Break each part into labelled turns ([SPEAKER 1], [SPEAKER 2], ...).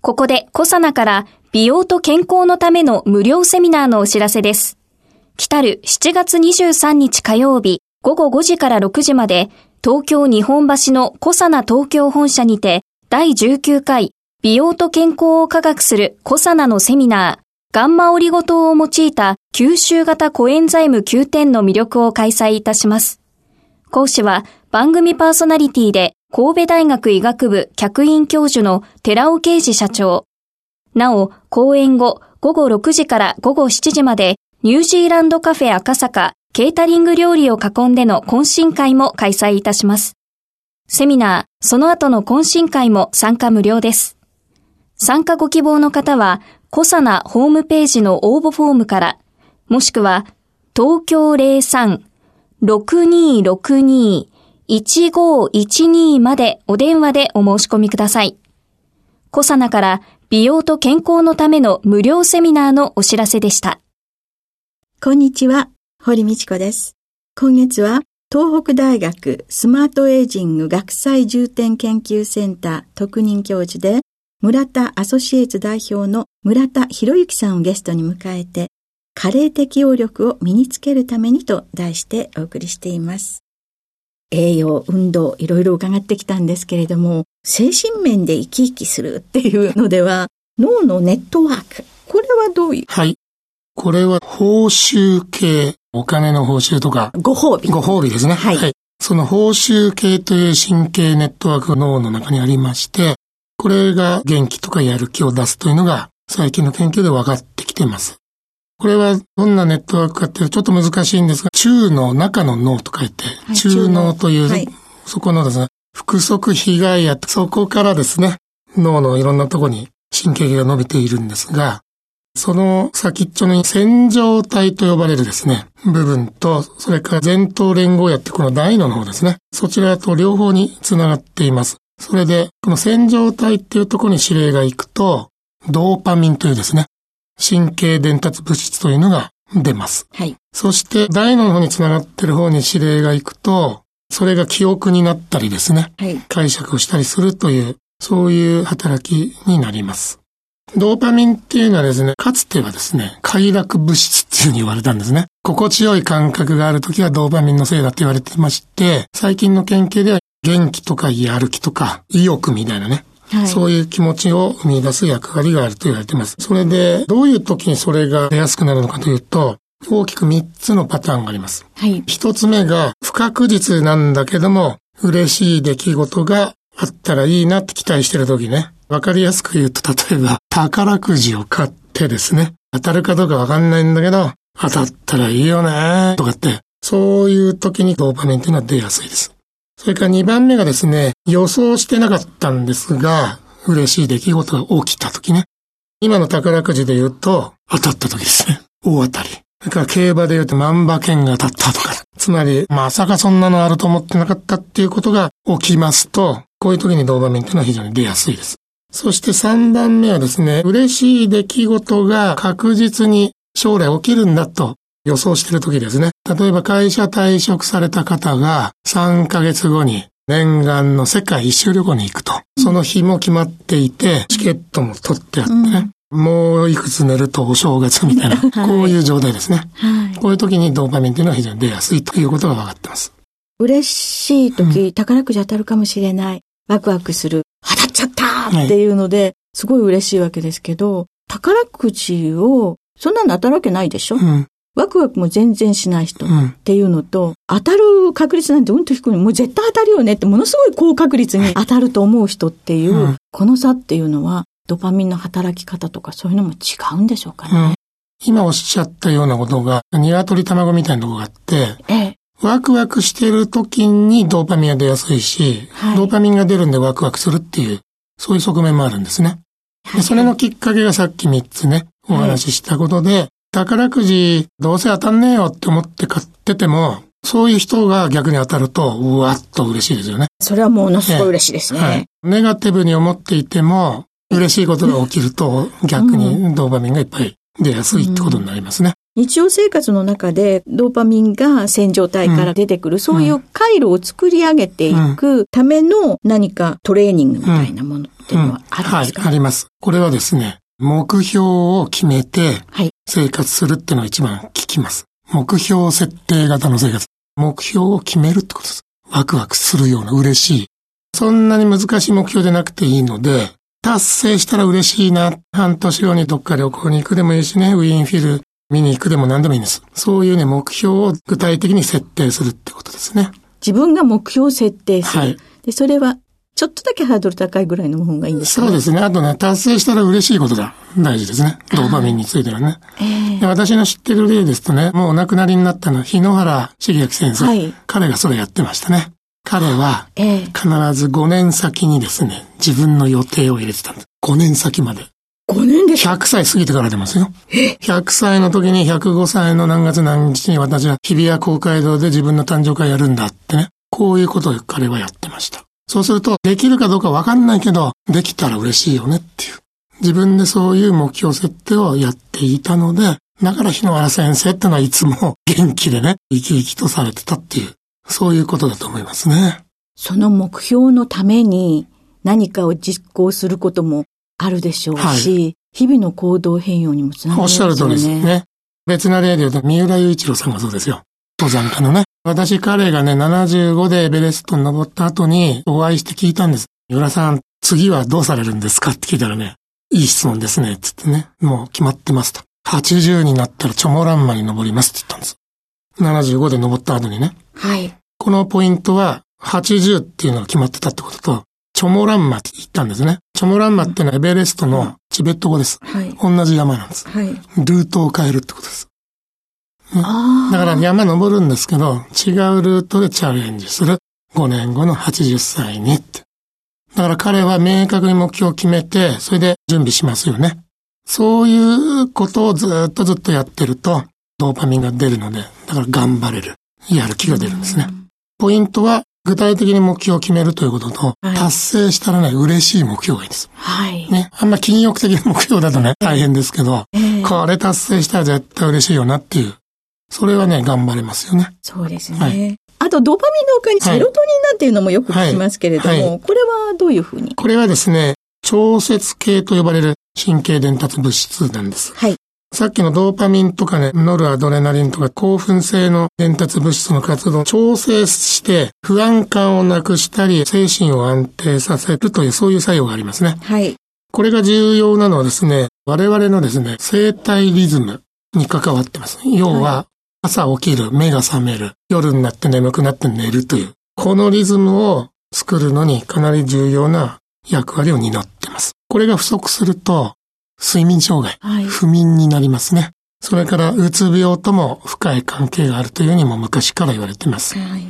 [SPEAKER 1] ここでコサナから美容と健康のための無料セミナーのお知らせです来たる7月23日火曜日午後5時から6時まで東京日本橋のコサナ東京本社にて第19回美容と健康を科学するコサナのセミナーガンマオリゴ糖を用いた吸収型コエンザイム9点の魅力を開催いたします。講師は番組パーソナリティで神戸大学医学部客員教授の寺尾啓治社長。なお、講演後午後6時から午後7時までニュージーランドカフェ赤坂ケータリング料理を囲んでの懇親会も開催いたします。セミナー、その後の懇親会も参加無料です。参加ご希望の方は、コサナホームページの応募フォームから、もしくは、東京03-6262 1512までお電話でお申し込みください。コサナから美容と健康のための無料セミナーのお知らせでした。
[SPEAKER 2] こんにちは、堀道子です。今月は東北大学スマートエイジング学際重点研究センター特任教授で村田アソシエイツ代表の村田博之さんをゲストに迎えて加齢適応力を身につけるためにと題してお送りしています。栄養、運動、いろいろ伺ってきたんですけれども、精神面で生き生きするっていうのでは、脳のネットワーク、これはどういう？
[SPEAKER 3] はい。これは報酬系、お金の報酬とか。
[SPEAKER 2] ご褒美。
[SPEAKER 3] ご褒美ですね。
[SPEAKER 2] はい。はい、
[SPEAKER 3] その報酬系という神経ネットワークが脳の中にありまして、これが元気とかやる気を出すというのが最近の研究で分かってきています。これはどんなネットワークかっていうとちょっと難しいんですが、中の中の脳と書いて、はい、中脳という、はい、そこのですね、腹側被害やそこからですね、脳のいろんなところに神経が伸びているんですが、その先っちょに線状体と呼ばれるですね、部分と、それから前頭連合やってこの大脳の方ですね、そちらと両方につながっています。それで、この線状体っていうところに指令が行くと、ドーパミンというですね、神経伝達物質というのが出ます。
[SPEAKER 2] はい。
[SPEAKER 3] そして大脳の方につながってる方に指令が行くと、それが記憶になったりですね、
[SPEAKER 2] はい、
[SPEAKER 3] 解釈をしたりするという、そういう働きになります。ドーパミンっていうのはですね、かつてはですね、快楽物質っていうふうに言われたんですね。心地よい感覚があるときはドーパミンのせいだって言われてまして、最近の研究では元気とかやる気とか意欲みたいなね、はい、そういう気持ちを生み出す役割があると言われています。それで、どういう時にそれが出やすくなるのかというと、大きく3つのパターンがあります。
[SPEAKER 2] はい。
[SPEAKER 3] 1つ目が不確実なんだけども、嬉しい出来事があったらいいなって期待してる時ね。わかりやすく言うと、例えば、宝くじを買ってですね、当たるかどうかわかんないんだけど、当たったらいいよねとかって、そういう時にドーパミンっていうのは出やすいです。それから2番目がですね、予想してなかったんですが、嬉しい出来事が起きた時ね。今の宝くじで言うと、当たった時ですね。大当たり。それから競馬で言うと万馬券が当たったとか。つまり、まさかそんなのあると思ってなかったっていうことが起きますと、こういう時にドーパミンっていうのは非常に出やすいです。そして3番目はですね、嬉しい出来事が確実に将来起きるんだと予想している時ですね。例えば会社退職された方が3ヶ月後に念願の世界一周旅行に行くと。その日も決まっていて、チケットも取ってあってね。うん、もういくつ寝るとお正月みたいな、こういう状態ですね。
[SPEAKER 2] はい、
[SPEAKER 3] こういう時にドーパミンっていうのは非常に出やすいということが分かってます。
[SPEAKER 2] 嬉しい時、うん、宝くじ当たるかもしれない。ワクワクする。当たっちゃったっていうので、すごい嬉しいわけですけど、宝くじを、そんなの当たるわけないでしょ、うん、ワクワクも全然しない人っていうのと、うん、当たる確率なんてうんと低い。もう絶対当たるよねってものすごい高確率に当たると思う人っていう、うん、この差っていうのは、ドパミンの働き方とかそういうのも違うんでしょうかね。
[SPEAKER 3] 今おっしゃったようなことが、鶏卵みたいなとこがあって、
[SPEAKER 2] ええ、
[SPEAKER 3] ワクワクしてる時にドーパミンが出やすいし、はい、ドーパミンが出るんでワクワクするっていう、そういう側面もあるんですね。でそれのきっかけがさっき3つね、お話ししたことで、宝くじどうせ当たんねえよって思って買ってても、そういう人が逆に当たると、うわっと嬉しいですよね。
[SPEAKER 2] それはものすごい嬉しいですね。
[SPEAKER 3] はい。ネガティブに思っていても、嬉しいことが起きると、逆にドーパミンがいっぱい出やすいってことになりますね。
[SPEAKER 2] 日常生活の中でドーパミンが線状体から出てくる、うん、そういう回路を作り上げていくための何かトレーニングみたいなものっていうのはあるんですか、
[SPEAKER 3] うんうん、はい、あります。これはですね、目標を決めて生活するっていうのが一番効きます。目標設定型の生活。目標を決めるってことです。ワクワクするような嬉しい。そんなに難しい目標でなくていいので、達成したら嬉しいな。半年後にどっか旅行に行くでもいいしね、ウィーンフィル見に行くでも何でもいいんです。そういうね、目標を具体的に設定するってことですね。
[SPEAKER 2] 自分が目標を設定する。はい。で、それは、ちょっとだけハードル高いぐらいの方がいいんです
[SPEAKER 3] か、ね、そうですね。あとね、達成したら嬉しいことが大事ですね。ドーパミンについてはね。えー、私の知ってる例ですとね、もうお亡くなりになったのは日野原茂明先生。はい。彼がそれやってましたね。彼は、必ず5年先にですね、自分の予定を入れてたんです。5年先まで。
[SPEAKER 2] 5年で
[SPEAKER 3] ?100 歳過ぎてから出ますよ。100歳の時に105歳の何月何日に私は日比谷公会堂で自分の誕生会やるんだってね。こういうことを彼はやってました。そうすると、できるかどうかわかんないけど、できたら嬉しいよねっていう。自分でそういう目標設定をやっていたので、だから日野原先生ってのはいつも元気でね、生き生きとされてたっていう、そういうことだと思いますね。
[SPEAKER 2] その目標のために何かを実行することもあるでしょうし、はい、日々の行動変容にもつながりますよね。おっしゃる通りですね。
[SPEAKER 3] 別な例で言うと、三浦雄一郎さんがそうですよ。登山家のね。私彼がね、75でエベレストに登った後にお会いして聞いたんです。三浦さん、次はどうされるんですかって聞いたらね、いい質問ですね、つってね。もう決まってますと。80になったらチョモランマに登りますって言ったんです。75で登った後にね。
[SPEAKER 2] はい。
[SPEAKER 3] このポイントは、80っていうのが決まってたってことと、チョモランマって言ったんですね。チョモランマってのはエベレストのチベット語です。はい。同じ山なんです。はい。ルートを変えるってことです。ね、だから山登るんですけど、違うルートでチャレンジする。5年後の80歳にって。だから彼は明確に目標を決めて、それで準備しますよね。そういうことをずっとずっとやってると、ドーパミンが出るので、だから頑張れる。やる気が出るんですね。ポイントは、具体的に目標を決めるということと、はい、達成したらね、嬉しい目標がいいです。
[SPEAKER 2] はい。
[SPEAKER 3] ね。あんま禁欲的な目標だとね、大変ですけど、えー、これ達成したら絶対嬉しいよなっていう。それはね、頑張れますよね。
[SPEAKER 2] そうですね。はい、あと、ドーパミンの他にセロトニンなんていうのもよく聞きますけれども、はいはい、これはどういうふうに？
[SPEAKER 3] これはですね、調節系と呼ばれる神経伝達物質なんです。
[SPEAKER 2] はい。
[SPEAKER 3] さっきのドーパミンとかね、ノルアドレナリンとか興奮性の伝達物質の活動を調整して不安感をなくしたり精神を安定させるというそういう作用がありますね。
[SPEAKER 2] はい。
[SPEAKER 3] これが重要なのはですね、我々のですね、生体リズムに関わってます。要は、朝起きる、目が覚める、夜になって眠くなって寝るという、このリズムを作るのにかなり重要な役割を担ってます。これが不足すると、睡眠障害、はい、不眠になりますね。それから、うつ病とも深い関係があるというにも昔から言われています。はい、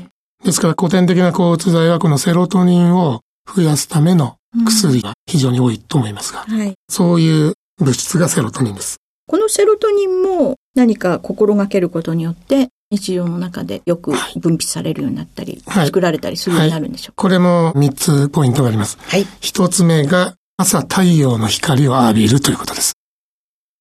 [SPEAKER 3] ですから、古典的な抗うつ剤はこのセロトニンを増やすための薬が非常に多いと思いますが、うんはい、そういう物質がセロトニンです。
[SPEAKER 2] このセロトニンも何か心がけることによって日常の中でよく分泌されるようになったり、はい、作られたりするようになるんでしょうか、
[SPEAKER 3] はい、これも3つポイントがあります。
[SPEAKER 2] はい。
[SPEAKER 3] 1つ目が朝太陽の光を浴びるということです。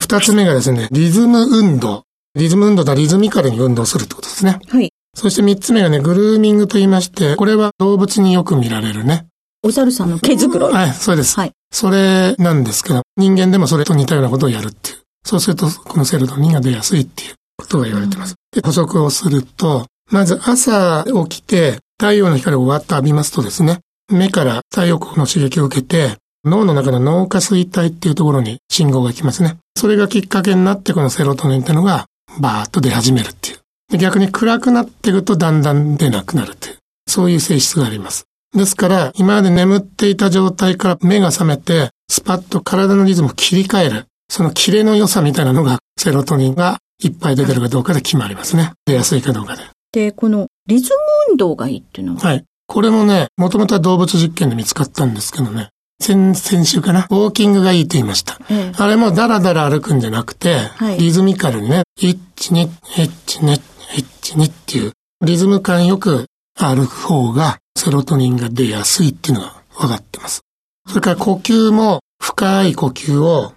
[SPEAKER 3] 二つ目がですね、リズム運動。リズム運動とはリズミカルに運動するってことですね。
[SPEAKER 2] はい。
[SPEAKER 3] そして三つ目がね、グルーミングと言いまして、これは動物によく見られるね。
[SPEAKER 2] お猿さんの毛づくろい。
[SPEAKER 3] はい、そうです。はい。それなんですけど、人間でもそれと似たようなことをやるっていう。そうすると、このセロトニンが出やすいっていうことが言われてます。うん、で、補足をすると、まず朝起きて、太陽の光をわっと浴びますとですね、目から太陽光の刺激を受けて、脳の中の脳下垂体っていうところに信号が行きますね。それがきっかけになってこのセロトニンっていうのがバーッと出始めるっていう。で逆に暗くなっていくとだんだん出なくなるっていう。そういう性質があります。ですから、今まで眠っていた状態から目が覚めて、スパッと体のリズムを切り替える。そのキレの良さみたいなのが、セロトニンがいっぱい出てるかどうかで決まりますね。出やすいかどうかで。
[SPEAKER 2] で、このリズム運動がいいっていうのは？
[SPEAKER 3] はい。これもね、もともとは動物実験で見つかったんですけどね、先々週かな、ウォーキングがいいと言いました。
[SPEAKER 2] ええ
[SPEAKER 3] あれもダラダラ歩くんじゃなくて、
[SPEAKER 2] はい
[SPEAKER 3] リズミカルにね、1、2、1、2、1、2っていう、リズム感よく歩く方がセロトニンが出やすいっていうのが分かってます。それから呼吸も深い呼吸を、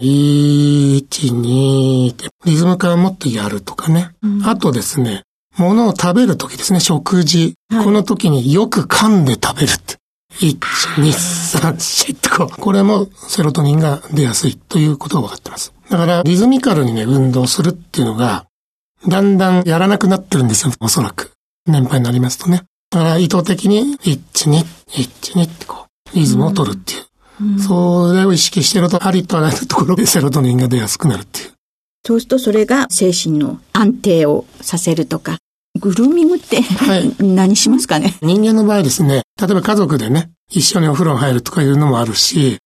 [SPEAKER 3] 1、2ってリズム感を持ってやるとかね。あとですね、物を食べるときですね、食事。
[SPEAKER 2] はい
[SPEAKER 3] この時によく噛んで食べるって。1、2、3、4ってこう。これもセロトニンが出やすいということが分かってます。だからリズミカルにね、運動するっていうのが、だんだんやらなくなってるんですよ、おそらく。年配になりますとね。だから意図的に1、2、1、2ってこう、リズムを取るっていう。それを意識してると、ありとあらゆるところでセロトニンが出やすくなるっていう。
[SPEAKER 2] そうするとそれが精神の安定をさせるとか、グルーミングって、
[SPEAKER 3] はい
[SPEAKER 2] 何しますかね？
[SPEAKER 3] 人間の場合ですね、例えば家族でね、一緒にお風呂に入るとかいうのもあるし、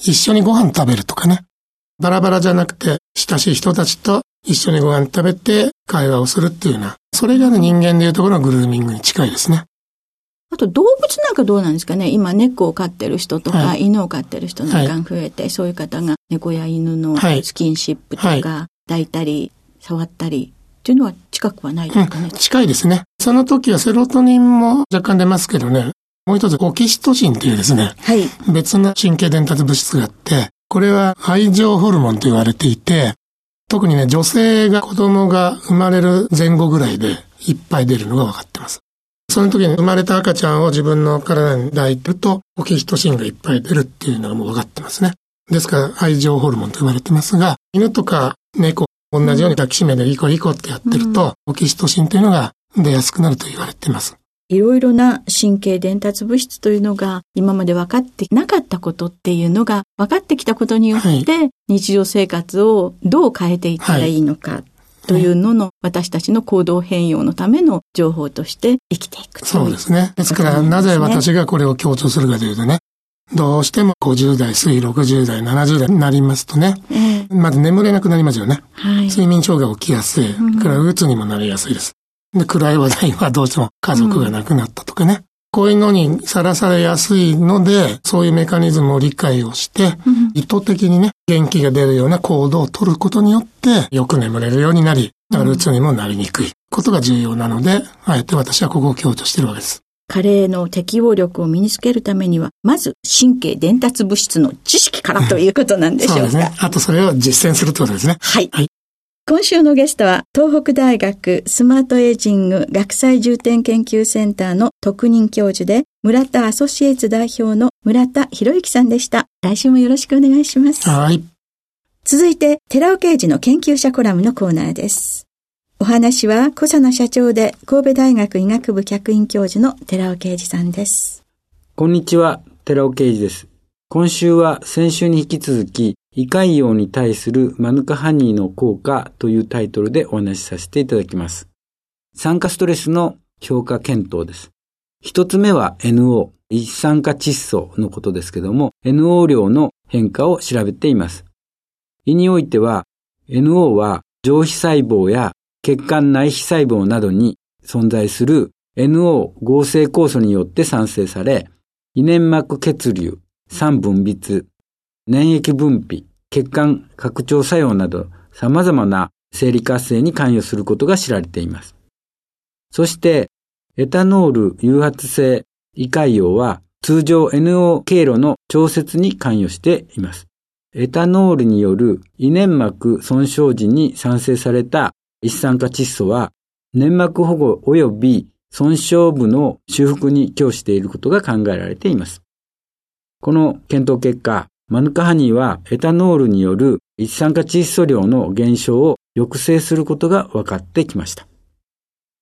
[SPEAKER 3] 一緒にご飯食べるとかね、バラバラじゃなくて、親しい人たちと一緒にご飯食べて会話をするっていうような、それがね、人間でいうところのグルーミングに近いですね。
[SPEAKER 2] あと動物なんかどうなんですかね。今猫を飼ってる人とか、
[SPEAKER 3] はい。
[SPEAKER 2] 犬を飼ってる人なんかが増えて、そういう方が猫や犬の
[SPEAKER 3] はい。
[SPEAKER 2] スキンシップとか、
[SPEAKER 3] はい。
[SPEAKER 2] 抱いたり、触ったりっていうのは近くはないですかね、
[SPEAKER 3] うん、近いですね。その時はセロトニンも若干出ますけどね、もう一つオキシトシンっていうですね、
[SPEAKER 2] はい。
[SPEAKER 3] 別の神経伝達物質があって、これは愛情ホルモンと言われていて、特にね、女性が子供が生まれる前後ぐらいでいっぱい出るのが分かってます。その時に生まれた赤ちゃんを自分の体に抱いてると、オキシトシンがいっぱい出るっていうのがもう分かってますね。ですから愛情ホルモンと言われてますが、犬とか猫、同じように抱きしめてイコイコってやってると、オキシトシンというのが出やすくなると言われています。
[SPEAKER 2] いろいろな神経伝達物質というのが今まで分かってなかったことっていうのが分かってきたことによって、日常生活をどう変えていったらいいのかというのの私たちの行動変容のための情報として生きていく
[SPEAKER 3] そうですね。ですから、なぜ私がこれを強調するかというとね、どうしても50代、過ぎ60代、70代になりますとね、
[SPEAKER 2] ええ
[SPEAKER 3] まず眠れなくなりますよね。
[SPEAKER 2] はい。
[SPEAKER 3] 睡眠障害起きやすい。から鬱にもなりやすいです。で、暗い話題はどうしても家族が亡くなったとかね。こういうのにさらされやすいので、そういうメカニズムを理解をして、意図的にね、元気が出るような行動を取ることによって、よく眠れるようになり、だから鬱にもなりにくいことが重要なので、あえて私はここを強調してるわけです。
[SPEAKER 2] 加齢の適応力を身につけるためには、まず神経伝達物質の知識からということなんでしょうか。
[SPEAKER 3] そうですね。あとそれを実践するってことですね。
[SPEAKER 2] はい。
[SPEAKER 3] はい
[SPEAKER 2] 今週のゲストは、東北大学スマートエイジング学際重点研究センターの特任教授で、村田アソシエイツ代表の村田博之さんでした。来週もよろしくお願いします。
[SPEAKER 3] はい。
[SPEAKER 2] 続いて、寺尾刑事の研究者コラムのコーナーです。お話は、小佐野社長で神戸大学医学部客員教授の寺尾刑事さんです。
[SPEAKER 4] こんにちは、寺尾啓二です。今週は先週に引き続き、胃潰瘍に対するマヌカハニーの効果というタイトルでお話しさせていただきます。酸化ストレスの評価検討です。一つ目は NO、一酸化窒素のことですけども、NO 量の変化を調べています。胃においては、NO は上皮細胞や血管内皮細胞などに存在する NO 合成酵素によって産生され、胃粘膜血流、酸分泌、粘液分泌、血管拡張作用など様々な生理活性に関与することが知られています。そして、エタノール誘発性胃潰瘍は通常 NO 経路の調節に関与しています。エタノールによる胃粘膜損傷時に産生された一酸化窒素は粘膜保護及び損傷部の修復に供していることが考えられています。この検討結果、マヌカハニーはエタノールによる一酸化窒素量の減少を抑制することが分かってきました。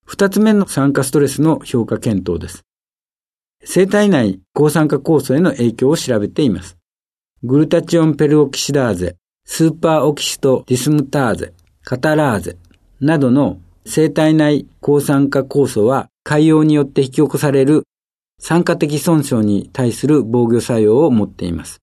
[SPEAKER 4] 二つ目の酸化ストレスの評価検討です。生体内抗酸化酵素への影響を調べています。グルタチオンペルオキシダーゼ、スーパーオキシトディスムターゼ、カタラーゼなどの生体内抗酸化酵素は海洋によって引き起こされる酸化的損傷に対する防御作用を持っています。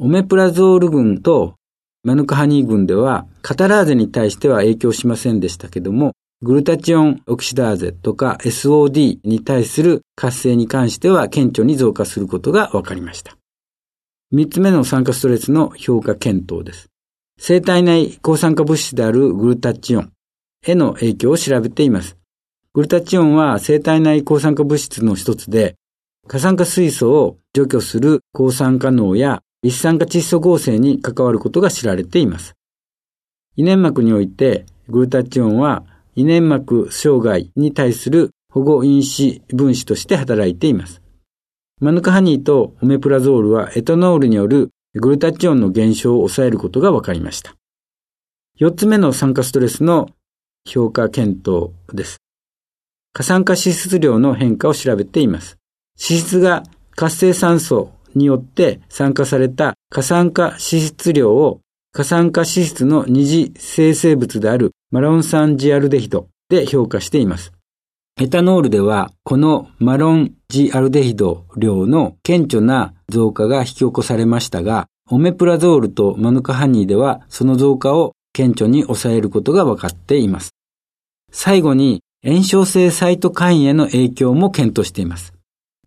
[SPEAKER 4] オメプラゾール群とマヌカハニー群ではカタラーゼに対しては影響しませんでしたけども、グルタチオンオキシダーゼとか SOD に対する活性に関しては顕著に増加することが分かりました。3つ目の酸化ストレスの評価検討です。生体内抗酸化物質であるグルタチオンへの影響を調べています。グルタチオンは生体内抗酸化物質の一つで、過酸化水素を除去する抗酸化脳や一酸化窒素合成に関わることが知られています。胃粘膜においてグルタチオンは胃粘膜障害に対する保護因子分子として働いています。マヌカハニーとオメプラゾールはエタノールによるグルタチオンの減少を抑えることが分かりました。四つ目の酸化ストレスの評価検討です。過酸化脂質量の変化を調べています。脂質が活性酸素によって酸化された過酸化脂質量を過酸化脂質の二次生成物であるマロン酸ジアルデヒドで評価しています。エタノールでは、このマロンジアルデヒド量の顕著な増加が引き起こされましたが、オメプラゾールとマヌカハニーではその増加を顕著に抑えることが分かっています。最後に、炎症性サイトカインへの影響も検討しています。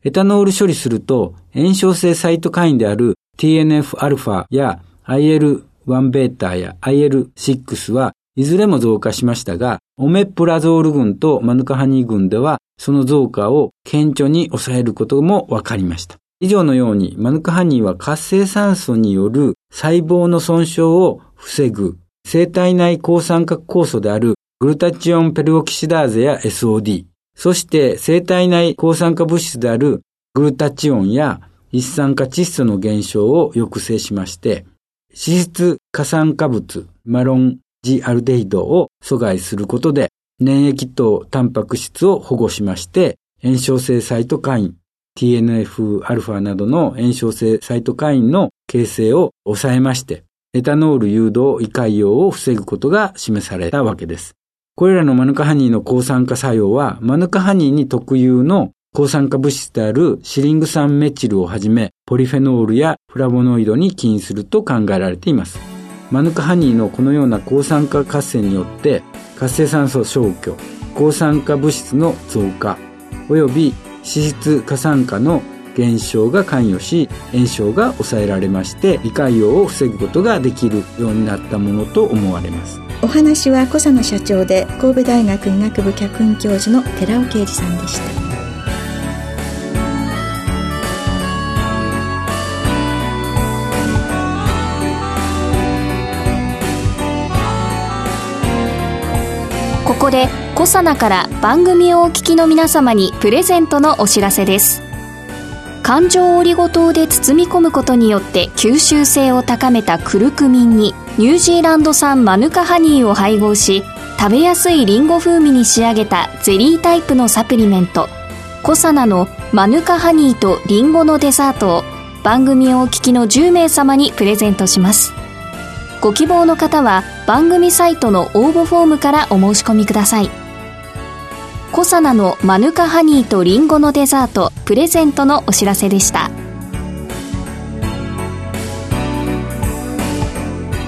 [SPEAKER 4] エタノール処理すると、炎症性サイトカインである TNF-α や IL-1β や IL-6 はいずれも増加しましたが、オメプラゾール群とマヌカハニー群では、その増加を顕著に抑えることも分かりました。以上のように、マヌカハニーは活性酸素による細胞の損傷を防ぐ、生体内抗酸化酵素であるグルタチオンペルオキシダーゼや SOD、そして生体内抗酸化物質であるグルタチオンや一酸化窒素の減少を抑制しまして、脂質過酸化物、マロンジアルデヒドを阻害することで、粘液とタンパク質を保護しまして、炎症性サイトカイン、TNF-α などの炎症性サイトカインの形成を抑えまして、エタノール誘導胃潰瘍を防ぐことが示されたわけです。これらのマヌカハニーの抗酸化作用は、マヌカハニーに特有の抗酸化物質であるシリング酸メチルをはじめ、ポリフェノールやフラボノイドに起因すると考えられています。マヌカハニーのこのような抗酸化活性によって活性酸素消去抗酸化物質の増加及び脂質過酸化の減少が関与し炎症が抑えられまして胃潰瘍を防ぐことができるようになったものと思われます
[SPEAKER 2] お話は小佐野社長で神戸大学医学部客員教授の寺尾啓二さんでした。
[SPEAKER 1] ここでコサナから番組をお聞きの皆様にプレゼントのお知らせです。環状オリゴ糖で包み込むことによって吸収性を高めたクルクミンにニュージーランド産マヌカハニーを配合し食べやすいリンゴ風味に仕上げたゼリータイプのサプリメントコサナのマヌカハニーとリンゴのデザートを番組をお聞きの10名様にプレゼントします。ご希望の方は番組サイトの応募フォームからお申し込みください。コサナのマヌカハニーとリンゴのデザートプレゼントのお知らせでした。